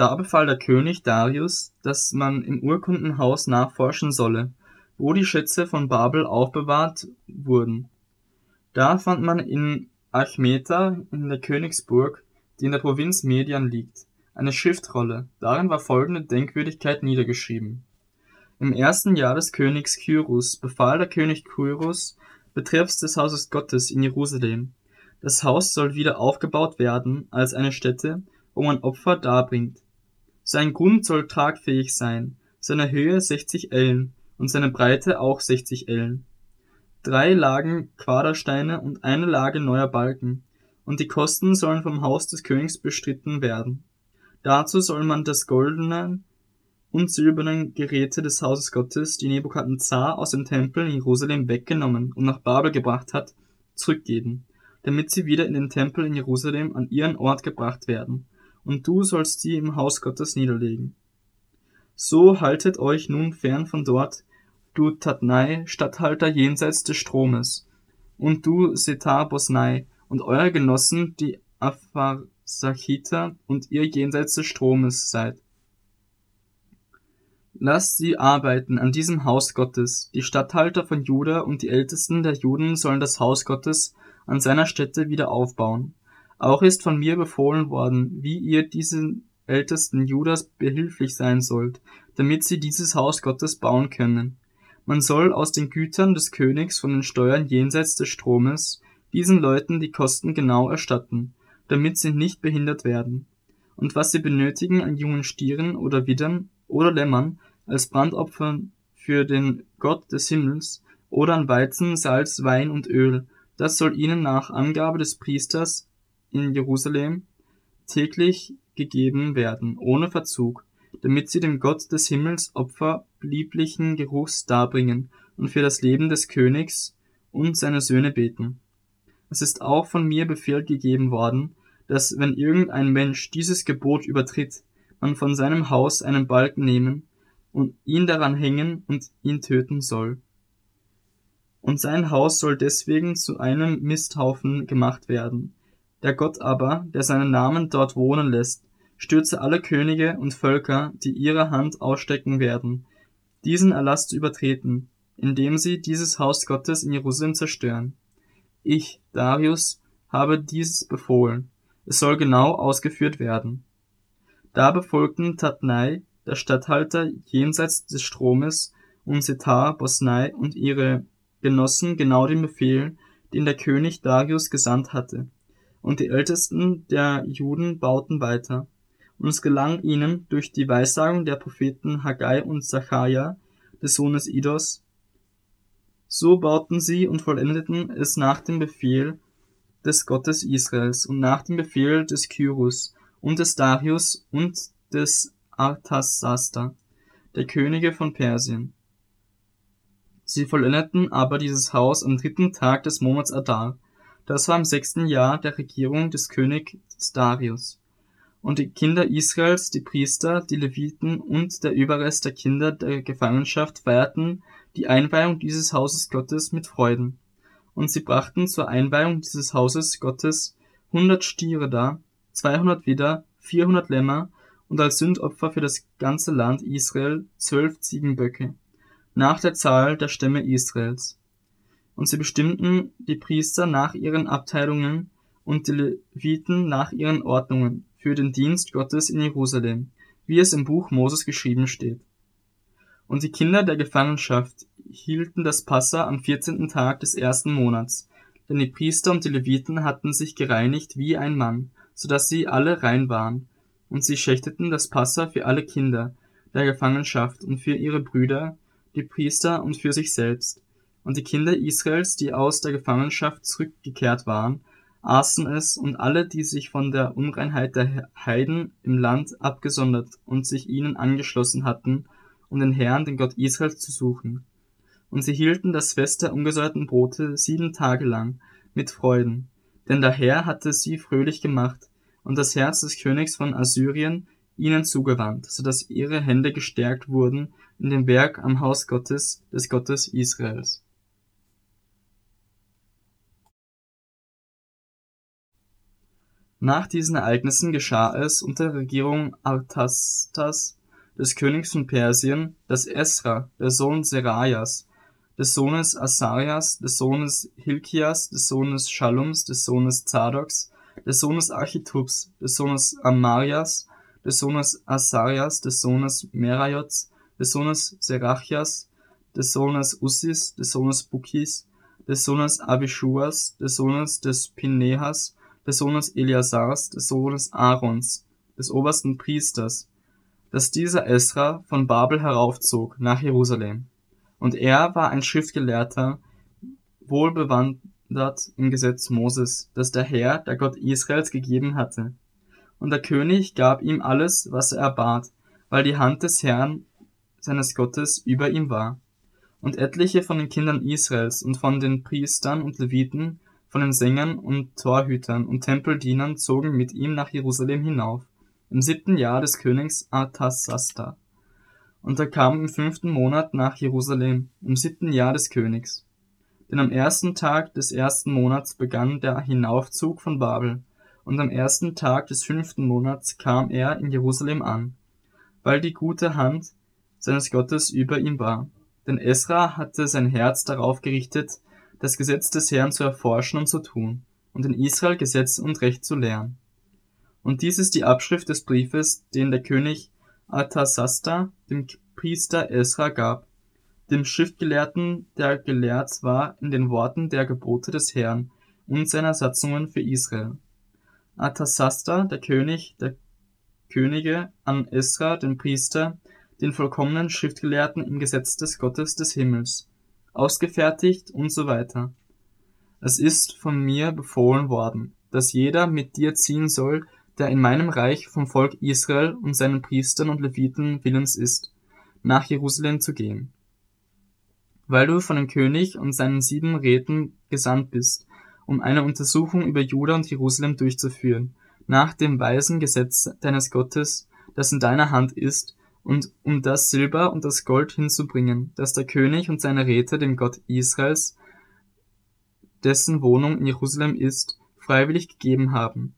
Da befahl der König Darius, dass man im Urkundenhaus nachforschen solle, wo die Schätze von Babel aufbewahrt wurden. Da fand man in Achmeta in der Königsburg, die in der Provinz Median liegt, eine Schriftrolle, darin war folgende Denkwürdigkeit niedergeschrieben. Im ersten Jahr des Königs Kyrus befahl der König Kyrus betreffs des Hauses Gottes in Jerusalem. Das Haus soll wieder aufgebaut werden als eine Stätte, wo man Opfer darbringt. Sein Grund soll tragfähig sein, seine Höhe 60 Ellen und seine Breite auch 60 Ellen. Drei Lagen Quadersteine und eine Lage neuer Balken, und die Kosten sollen vom Haus des Königs bestritten werden. Dazu soll man das goldenen und silbernen Geräte des Hauses Gottes, die Nebukadnezar aus dem Tempel in Jerusalem weggenommen und nach Babel gebracht hat, zurückgeben, damit sie wieder in den Tempel in Jerusalem an ihren Ort gebracht werden, und du sollst sie im Haus Gottes niederlegen. So haltet euch nun fern von dort, du Tatnai, Statthalter jenseits des Stromes, und du Setar Bosnai, und eure Genossen, die Apharsachiter und ihr jenseits des Stromes seid. Lasst sie arbeiten an diesem Haus Gottes. Die Statthalter von Juda und die Ältesten der Juden sollen das Haus Gottes an seiner Stätte wieder aufbauen. Auch ist von mir befohlen worden, wie ihr diesen Ältesten Judas behilflich sein sollt, damit sie dieses Haus Gottes bauen können. Man soll aus den Gütern des Königs von den Steuern jenseits des Stromes diesen Leuten die Kosten genau erstatten, damit sie nicht behindert werden. Und was sie benötigen an jungen Stieren oder Widdern oder Lämmern als Brandopfer für den Gott des Himmels oder an Weizen, Salz, Wein und Öl, das soll ihnen nach Angabe des Priesters in Jerusalem täglich gegeben werden, ohne Verzug, damit sie dem Gott des Himmels Opfer lieblichen Geruchs darbringen und für das Leben des Königs und seine Söhne beten. Es ist auch von mir Befehl gegeben worden, dass wenn irgendein Mensch dieses Gebot übertritt, man von seinem Haus einen Balken nehmen und ihn daran hängen und ihn töten soll. Und sein Haus soll deswegen zu einem Misthaufen gemacht werden. Der Gott aber, der seinen Namen dort wohnen lässt, stürze alle Könige und Völker, die ihre Hand ausstecken werden, diesen Erlass zu übertreten, indem sie dieses Haus Gottes in Jerusalem zerstören. Ich, Darius, habe dieses befohlen. Es soll genau ausgeführt werden. Da befolgten Tatnai, der Statthalter jenseits des Stromes, und Setar, Bosnai und ihre Genossen genau den Befehl, den der König Darius gesandt hatte. Und die Ältesten der Juden bauten weiter. Und es gelang ihnen durch die Weissagung der Propheten Haggai und Zachariah, des Sohnes Idos, so bauten sie und vollendeten es nach dem Befehl des Gottes Israels und nach dem Befehl des Kyrus, und des Darius und des Arthasasta, der Könige von Persien. Sie vollendeten aber dieses Haus am dritten Tag des Monats Adar, das war im sechsten Jahr der Regierung des Königs Darius. Und die Kinder Israels, die Priester, die Leviten und der Überrest der Kinder der Gefangenschaft feierten die Einweihung dieses Hauses Gottes mit Freuden. Und sie brachten zur Einweihung dieses Hauses Gottes hundert Stiere dar, 200 Widder, 400 Lämmer und als Sündopfer für das ganze Land Israel zwölf Ziegenböcke, nach der Zahl der Stämme Israels. Und sie bestimmten die Priester nach ihren Abteilungen und die Leviten nach ihren Ordnungen für den Dienst Gottes in Jerusalem, wie es im Buch Moses geschrieben steht. Und die Kinder der Gefangenschaft hielten das Passa am vierzehnten Tag des ersten Monats, denn die Priester und die Leviten hatten sich gereinigt wie ein Mann, so dass sie alle rein waren. Und sie schächteten das Passa für alle Kinder der Gefangenschaft und für ihre Brüder, die Priester und für sich selbst. Und die Kinder Israels, die aus der Gefangenschaft zurückgekehrt waren, aßen es, und alle, die sich von der Unreinheit der Heiden im Land abgesondert und sich ihnen angeschlossen hatten, um den Herrn, den Gott Israels, zu suchen. Und sie hielten das Fest der ungesäuerten Brote sieben Tage lang, mit Freuden, denn der Herr hatte sie fröhlich gemacht, und das Herz des Königs von Assyrien ihnen zugewandt, so dass ihre Hände gestärkt wurden in dem Werk am Haus Gottes, des Gottes Israels. Nach diesen Ereignissen geschah es unter der Regierung Artastas, des Königs von Persien, dass Esra, der Sohn Serajas, des Sohnes Asarias, des Sohnes Hilkias, des Sohnes Schallums, des Sohnes Zadoks, des Sohnes Achitubs, des Sohnes Amarias, des Sohnes Asarias, des Sohnes Merajots, des Sohnes Serachias, des Sohnes Ussis, des Sohnes Bukis, des Sohnes Abischuas, des Sohnes des Pinehas, des Sohnes Eliasars, des Sohnes Aarons, des obersten Priesters, dass dieser Esra von Babel heraufzog nach Jerusalem. Und er war ein Schriftgelehrter, wohlbewandert im Gesetz Moses, das der Herr, der Gott Israels, gegeben hatte. Und der König gab ihm alles, was er erbat, weil die Hand des Herrn, seines Gottes, über ihm war. Und etliche von den Kindern Israels und von den Priestern und Leviten, von den Sängern und Torhütern und Tempeldienern zogen mit ihm nach Jerusalem hinauf im siebten Jahr des Königs Artasasta. Und er kam im fünften Monat nach Jerusalem, im siebten Jahr des Königs. Denn am ersten Tag des ersten Monats begann der Hinaufzug von Babel, und am ersten Tag des fünften Monats kam er in Jerusalem an, weil die gute Hand seines Gottes über ihm war. Denn Esra hatte sein Herz darauf gerichtet, das Gesetz des Herrn zu erforschen und zu tun, und in Israel Gesetz und Recht zu lehren. Und dies ist die Abschrift des Briefes, den der König Arthasasta dem Priester Esra gab, dem Schriftgelehrten, der gelehrt war in den Worten der Gebote des Herrn und seiner Satzungen für Israel. Arthasasta, der König der Könige, an Esra, den Priester, den vollkommenen Schriftgelehrten im Gesetz des Gottes des Himmels, ausgefertigt und so weiter. Es ist von mir befohlen worden, dass jeder mit dir ziehen soll, der in meinem Reich vom Volk Israel und seinen Priestern und Leviten willens ist, nach Jerusalem zu gehen. Weil du von dem König und seinen sieben Räten gesandt bist, um eine Untersuchung über Juda und Jerusalem durchzuführen, nach dem weisen Gesetz deines Gottes, das in deiner Hand ist, und um das Silber und das Gold hinzubringen, das der König und seine Räte dem Gott Israels, dessen Wohnung in Jerusalem ist, freiwillig gegeben haben,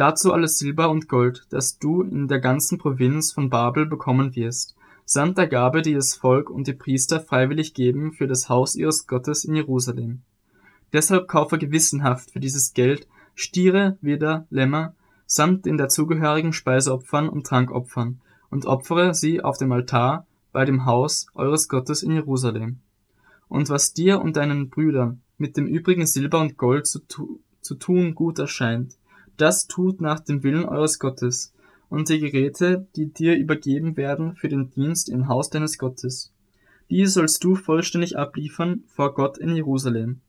Dazu alles Silber und Gold, das du in der ganzen Provinz von Babel bekommen wirst, samt der Gabe, die das Volk und die Priester freiwillig geben für das Haus ihres Gottes in Jerusalem. Deshalb kaufe gewissenhaft für dieses Geld Stiere, Widder, Lämmer, samt den dazugehörigen Speiseopfern und Trankopfern, und opfere sie auf dem Altar bei dem Haus eures Gottes in Jerusalem. Und was dir und deinen Brüdern mit dem übrigen Silber und Gold zu, tu zu tun gut erscheint, das tut nach dem Willen eures Gottes, und die Geräte, die dir übergeben werden für den Dienst im Haus deines Gottes. Die sollst du vollständig abliefern vor Gott in Jerusalem.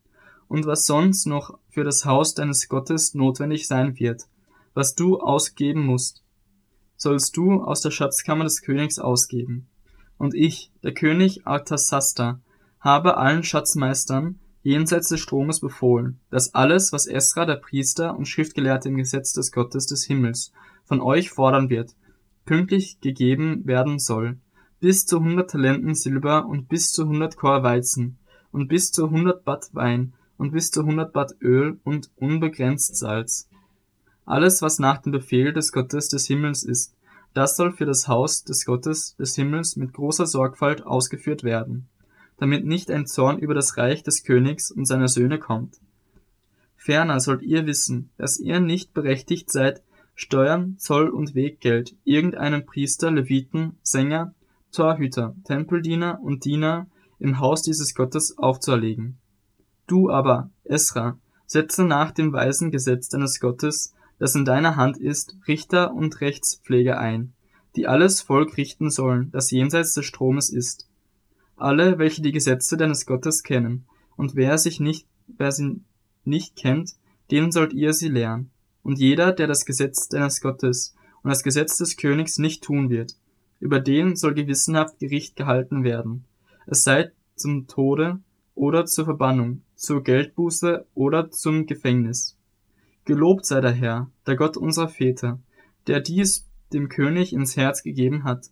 Und was sonst noch für das Haus deines Gottes notwendig sein wird, was du ausgeben musst, sollst du aus der Schatzkammer des Königs ausgeben. Und ich, der König Artasasta, habe allen Schatzmeistern, jenseits des Stromes befohlen, dass alles, was Esra, der Priester und Schriftgelehrte im Gesetz des Gottes des Himmels von euch fordern wird, pünktlich gegeben werden soll, bis zu hundert Talenten Silber und bis zu hundert Chor Weizen und bis zu hundert Bad Wein und bis zu hundert Bad Öl und unbegrenzt Salz. Alles, was nach dem Befehl des Gottes des Himmels ist, das soll für das Haus des Gottes des Himmels mit großer Sorgfalt ausgeführt werden damit nicht ein Zorn über das Reich des Königs und seiner Söhne kommt. Ferner sollt ihr wissen, dass ihr nicht berechtigt seid, Steuern, Zoll und Weggeld irgendeinem Priester, Leviten, Sänger, Torhüter, Tempeldiener und Diener im Haus dieses Gottes aufzuerlegen. Du aber, Esra, setze nach dem weisen Gesetz deines Gottes, das in deiner Hand ist, Richter und Rechtspfleger ein, die alles Volk richten sollen, das jenseits des Stromes ist, alle, welche die Gesetze deines Gottes kennen, und wer sich nicht, wer sie nicht kennt, denen sollt ihr sie lehren. Und jeder, der das Gesetz deines Gottes und das Gesetz des Königs nicht tun wird, über den soll gewissenhaft Gericht gehalten werden, es sei zum Tode oder zur Verbannung, zur Geldbuße oder zum Gefängnis. Gelobt sei der Herr, der Gott unserer Väter, der dies dem König ins Herz gegeben hat,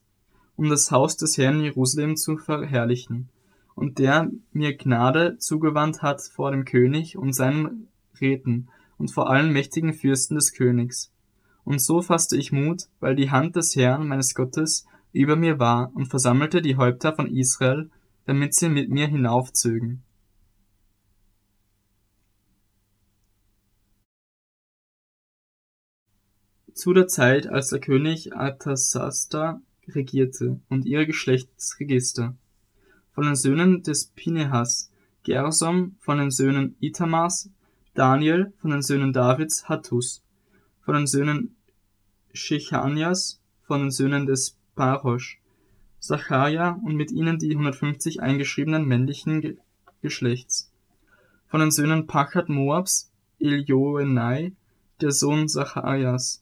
um das Haus des Herrn Jerusalem zu verherrlichen, und der mir Gnade zugewandt hat vor dem König und seinen Räten und vor allen mächtigen Fürsten des Königs. Und so fasste ich Mut, weil die Hand des Herrn meines Gottes über mir war und versammelte die Häupter von Israel, damit sie mit mir hinaufzögen. Zu der Zeit, als der König Arthasasta regierte und ihre Geschlechtsregister. Von den Söhnen des Pinehas, Gersom, von den Söhnen Ithamars, Daniel, von den Söhnen Davids, Hattus, von den Söhnen Shechanias, von den Söhnen des Parosh, Zacharia und mit ihnen die 150 eingeschriebenen männlichen Ge Geschlechts. Von den Söhnen Pachat Moabs, Elioenai, der Sohn Zacharias,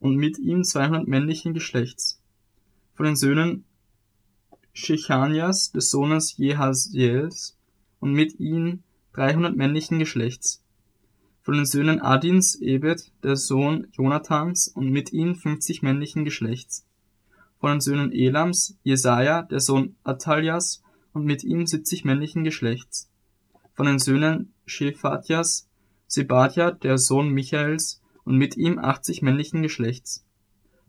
und mit ihm 200 männlichen Geschlechts. Von den Söhnen Shechanias, des Sohnes Jehaziels, und mit ihm 300 männlichen Geschlechts. Von den Söhnen Adins Ebed, der Sohn Jonathans, und mit ihm 50 männlichen Geschlechts von den Söhnen Elams, Jesaja, der Sohn Ataljas, und mit ihm 70 männlichen Geschlechts. Von den Söhnen Shephatjas, Sebadja, der Sohn Michaels, und mit ihm 80 männlichen Geschlechts.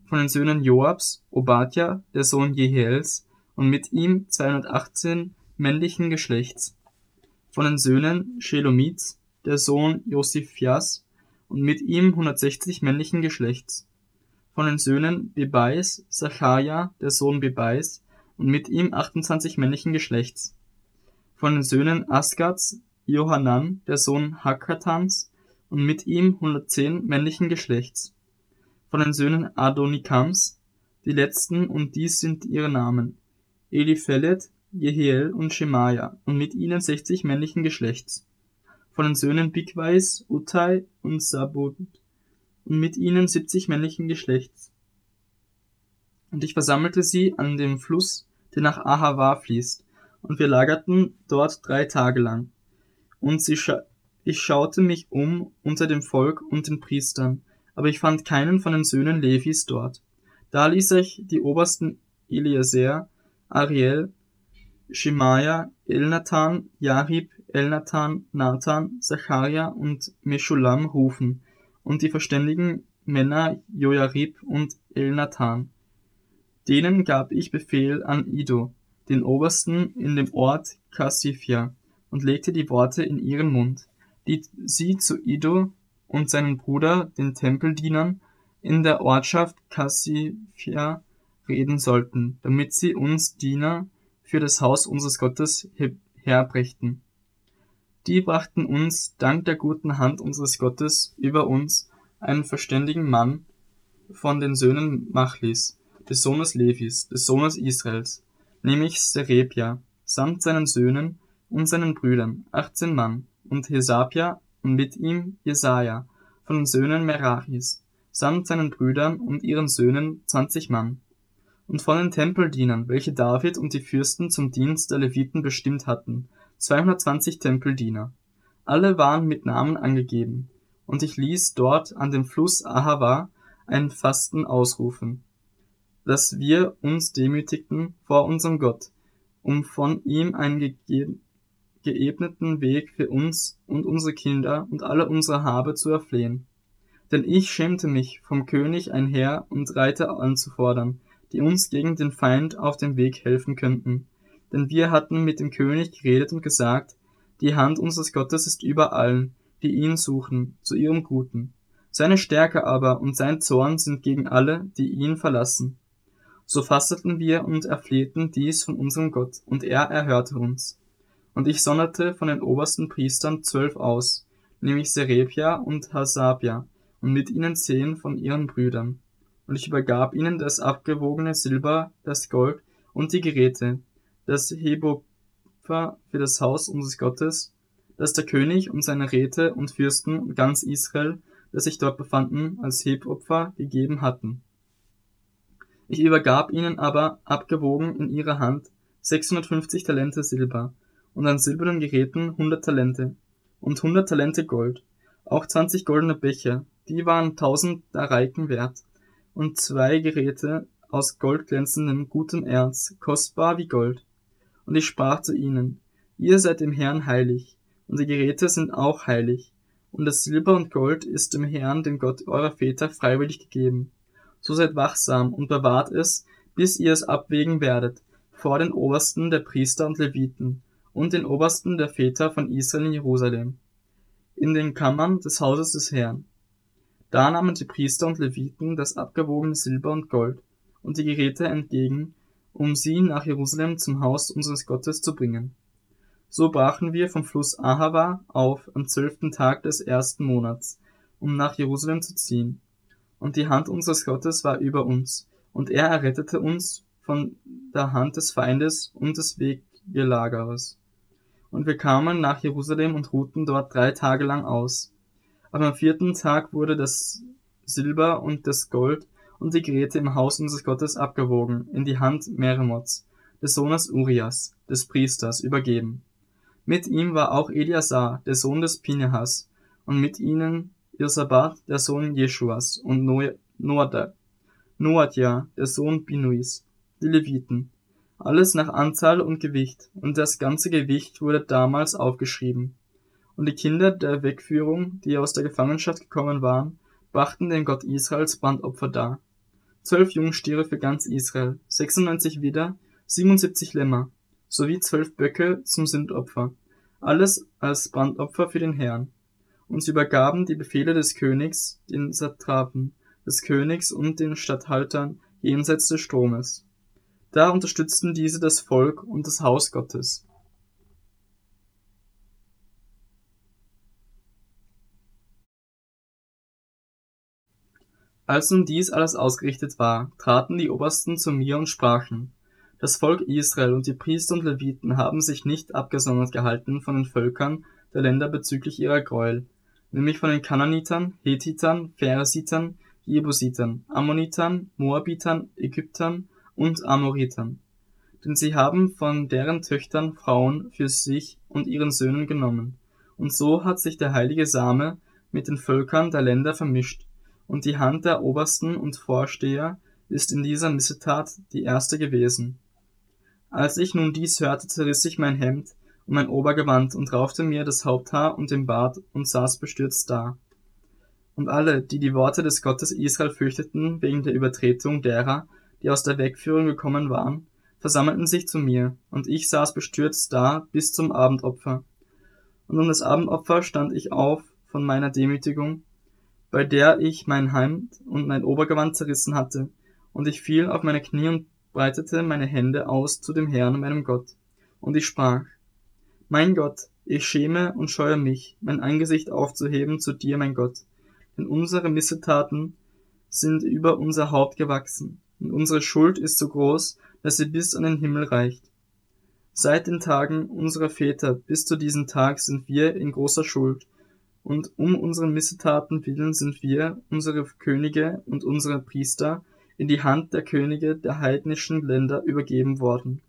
Von den Söhnen Joabs, Obadja, der Sohn Jehiels, und mit ihm 218 männlichen Geschlechts. Von den Söhnen Shelomits, der Sohn Josiphias, und mit ihm 160 männlichen Geschlechts von den Söhnen Bebais Sacharja, der Sohn Bebais, und mit ihm 28 männlichen Geschlechts. Von den Söhnen Asgats Johanan, der Sohn Hakatans, und mit ihm 110 männlichen Geschlechts. Von den Söhnen Adonikams, die letzten, und dies sind ihre Namen, Eliphelet, Jehiel und Shemaja, und mit ihnen 60 männlichen Geschlechts. Von den Söhnen Bigwais, Utai und Sabot, und mit ihnen siebzig männlichen Geschlechts. Und ich versammelte sie an dem Fluss, der nach Ahava fließt, und wir lagerten dort drei Tage lang. Und sie ich schaute mich um unter dem Volk und den Priestern, aber ich fand keinen von den Söhnen Levis dort. Da ließ ich die Obersten Eliezer, Ariel, Shemaja, Elnathan, Jarib, Elnathan, Nathan, Zacharia und Meschulam rufen, und die verständigen Männer Jojarib und Elnathan. Denen gab ich Befehl an Ido, den Obersten in dem Ort Kassifia, und legte die Worte in ihren Mund, die sie zu Ido und seinen Bruder, den Tempeldienern, in der Ortschaft Kassifia reden sollten, damit sie uns Diener für das Haus unseres Gottes herbrächten. Die brachten uns, dank der guten Hand unseres Gottes, über uns einen verständigen Mann von den Söhnen Machlis, des Sohnes Levis, des Sohnes Israels, nämlich Serebia, samt seinen Söhnen und seinen Brüdern, achtzehn Mann, und Hesapia und mit ihm Jesaja, von den Söhnen Merachis, samt seinen Brüdern und ihren Söhnen zwanzig Mann. Und von den Tempeldienern, welche David und die Fürsten zum Dienst der Leviten bestimmt hatten, 220 Tempeldiener. Alle waren mit Namen angegeben. Und ich ließ dort an dem Fluss Ahava ein Fasten ausrufen, dass wir uns demütigten vor unserem Gott, um von ihm einen geebneten Weg für uns und unsere Kinder und alle unsere Habe zu erflehen. Denn ich schämte mich, vom König ein Heer und Reiter anzufordern, die uns gegen den Feind auf dem Weg helfen könnten denn wir hatten mit dem König geredet und gesagt, die Hand unseres Gottes ist über allen, die ihn suchen, zu ihrem Guten. Seine Stärke aber und sein Zorn sind gegen alle, die ihn verlassen. So fasteten wir und erflehten dies von unserem Gott, und er erhörte uns. Und ich sonderte von den obersten Priestern zwölf aus, nämlich Serebia und Hasabia, und mit ihnen zehn von ihren Brüdern. Und ich übergab ihnen das abgewogene Silber, das Gold und die Geräte, das Hebopfer für das Haus unseres Gottes, das der König und seine Räte und Fürsten und ganz Israel, das sich dort befanden, als Hebopfer gegeben hatten. Ich übergab ihnen aber, abgewogen in ihrer Hand, 650 Talente Silber und an silbernen Geräten 100 Talente. Und 100 Talente Gold, auch 20 goldene Becher, die waren 1000 Dareiken wert, und zwei Geräte aus goldglänzendem gutem Erz, kostbar wie Gold, und ich sprach zu ihnen, ihr seid dem Herrn heilig, und die Geräte sind auch heilig, und das Silber und Gold ist dem Herrn, dem Gott eurer Väter, freiwillig gegeben. So seid wachsam und bewahrt es, bis ihr es abwägen werdet, vor den Obersten der Priester und Leviten und den Obersten der Väter von Israel in Jerusalem, in den Kammern des Hauses des Herrn. Da nahmen die Priester und Leviten das abgewogene Silber und Gold und die Geräte entgegen, um sie nach Jerusalem zum Haus unseres Gottes zu bringen. So brachen wir vom Fluss Ahava auf am zwölften Tag des ersten Monats, um nach Jerusalem zu ziehen. Und die Hand unseres Gottes war über uns, und er errettete uns von der Hand des Feindes und des Weggelagerers. Und wir kamen nach Jerusalem und ruhten dort drei Tage lang aus. Aber am vierten Tag wurde das Silber und das Gold und die Geräte im Haus unseres Gottes abgewogen, in die Hand Meremots, des Sohnes Urias, des Priesters, übergeben. Mit ihm war auch Eliasar, der Sohn des Pinehas, und mit ihnen Josabat, der Sohn Jeschuas, und Noadja, der Sohn Binuis, die Leviten, alles nach Anzahl und Gewicht, und das ganze Gewicht wurde damals aufgeschrieben. Und die Kinder der Wegführung, die aus der Gefangenschaft gekommen waren, brachten den Gott Israels Brandopfer dar. Zwölf Jungstiere für ganz Israel, 96 Widder, 77 Lämmer, sowie zwölf Böcke zum Sündopfer, alles als Brandopfer für den Herrn. Und sie übergaben die Befehle des Königs den Satrapen, des Königs und den Statthaltern jenseits des Stromes. Da unterstützten diese das Volk und das Haus Gottes. Als nun dies alles ausgerichtet war, traten die Obersten zu mir und sprachen, das Volk Israel und die Priester und Leviten haben sich nicht abgesondert gehalten von den Völkern der Länder bezüglich ihrer Gräuel, nämlich von den Kananitern, Hethitern, Pheresitern, Jebusitern, Ammonitern, Moabitern, Ägyptern und Amoritern. Denn sie haben von deren Töchtern Frauen für sich und ihren Söhnen genommen. Und so hat sich der heilige Same mit den Völkern der Länder vermischt, und die Hand der Obersten und Vorsteher ist in dieser Missetat die erste gewesen. Als ich nun dies hörte, zerriss ich mein Hemd und mein Obergewand und raufte mir das Haupthaar und den Bart und saß bestürzt da. Und alle, die die Worte des Gottes Israel fürchteten wegen der Übertretung derer, die aus der Wegführung gekommen waren, versammelten sich zu mir, und ich saß bestürzt da bis zum Abendopfer. Und um das Abendopfer stand ich auf von meiner Demütigung, bei der ich mein Hemd und mein Obergewand zerrissen hatte, und ich fiel auf meine Knie und breitete meine Hände aus zu dem Herrn, meinem Gott. Und ich sprach, Mein Gott, ich schäme und scheue mich, mein Angesicht aufzuheben zu dir, mein Gott. Denn unsere Missetaten sind über unser Haupt gewachsen, und unsere Schuld ist so groß, dass sie bis an den Himmel reicht. Seit den Tagen unserer Väter bis zu diesem Tag sind wir in großer Schuld, und um unseren Missetaten willen sind wir, unsere Könige und unsere Priester, in die Hand der Könige der heidnischen Länder übergeben worden,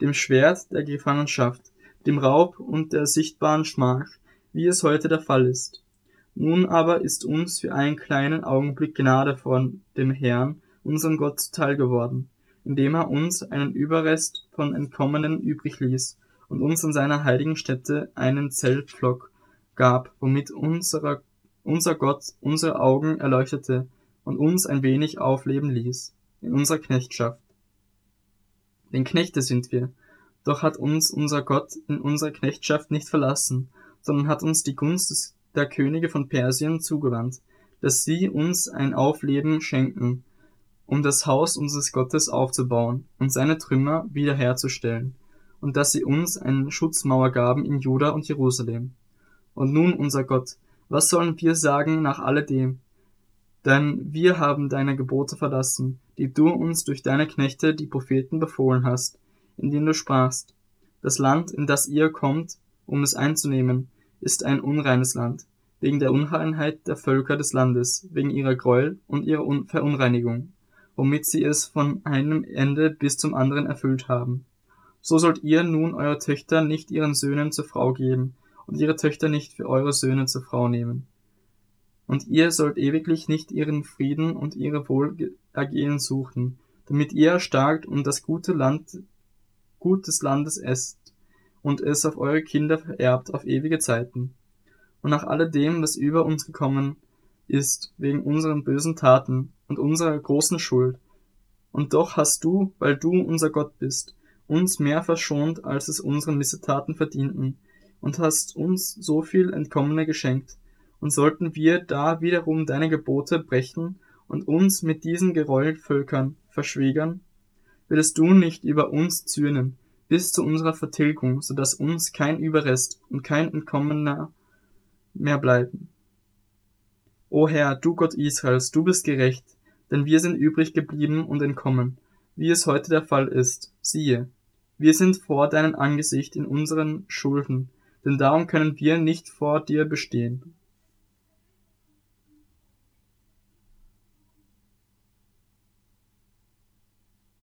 dem Schwert der Gefangenschaft, dem Raub und der sichtbaren Schmach, wie es heute der Fall ist. Nun aber ist uns für einen kleinen Augenblick Gnade von dem Herrn, unserem Gott, zuteil geworden, indem er uns einen Überrest von Entkommenen übrig ließ und uns an seiner heiligen Stätte einen Zeltpflock gab, womit unserer, unser Gott unsere Augen erleuchtete und uns ein wenig aufleben ließ in unserer Knechtschaft. Denn Knechte sind wir, doch hat uns unser Gott in unserer Knechtschaft nicht verlassen, sondern hat uns die Gunst des, der Könige von Persien zugewandt, dass sie uns ein Aufleben schenken, um das Haus unseres Gottes aufzubauen und seine Trümmer wiederherzustellen, und dass sie uns eine Schutzmauer gaben in Juda und Jerusalem. Und nun, unser Gott, was sollen wir sagen nach alledem? Denn wir haben deine Gebote verlassen, die du uns durch deine Knechte, die Propheten, befohlen hast, indem du sprachst, das Land, in das ihr kommt, um es einzunehmen, ist ein unreines Land, wegen der Unreinheit der Völker des Landes, wegen ihrer Gräuel und ihrer Verunreinigung, womit sie es von einem Ende bis zum anderen erfüllt haben. So sollt ihr nun eure Töchter nicht ihren Söhnen zur Frau geben und ihre Töchter nicht für eure Söhne zur Frau nehmen und ihr sollt ewiglich nicht ihren Frieden und ihre Wohlergehen suchen, damit ihr erstarkt und das gute Land, Gut des Landes esst und es auf eure Kinder vererbt auf ewige Zeiten. und nach alledem, was über uns gekommen ist, wegen unseren bösen Taten und unserer großen Schuld. Und doch hast du, weil du unser Gott bist, uns mehr verschont, als es unsere Missetaten verdienten, und hast uns so viel Entkommene geschenkt. Und sollten wir da wiederum deine Gebote brechen und uns mit diesen Gereuelvölkern verschwägern, würdest du nicht über uns zürnen, bis zu unserer Vertilgung, so dass uns kein Überrest und kein Entkommener mehr bleiben. O Herr, du Gott Israels, du bist gerecht, denn wir sind übrig geblieben und entkommen, wie es heute der Fall ist. Siehe, wir sind vor deinem Angesicht in unseren Schulden, denn darum können wir nicht vor dir bestehen.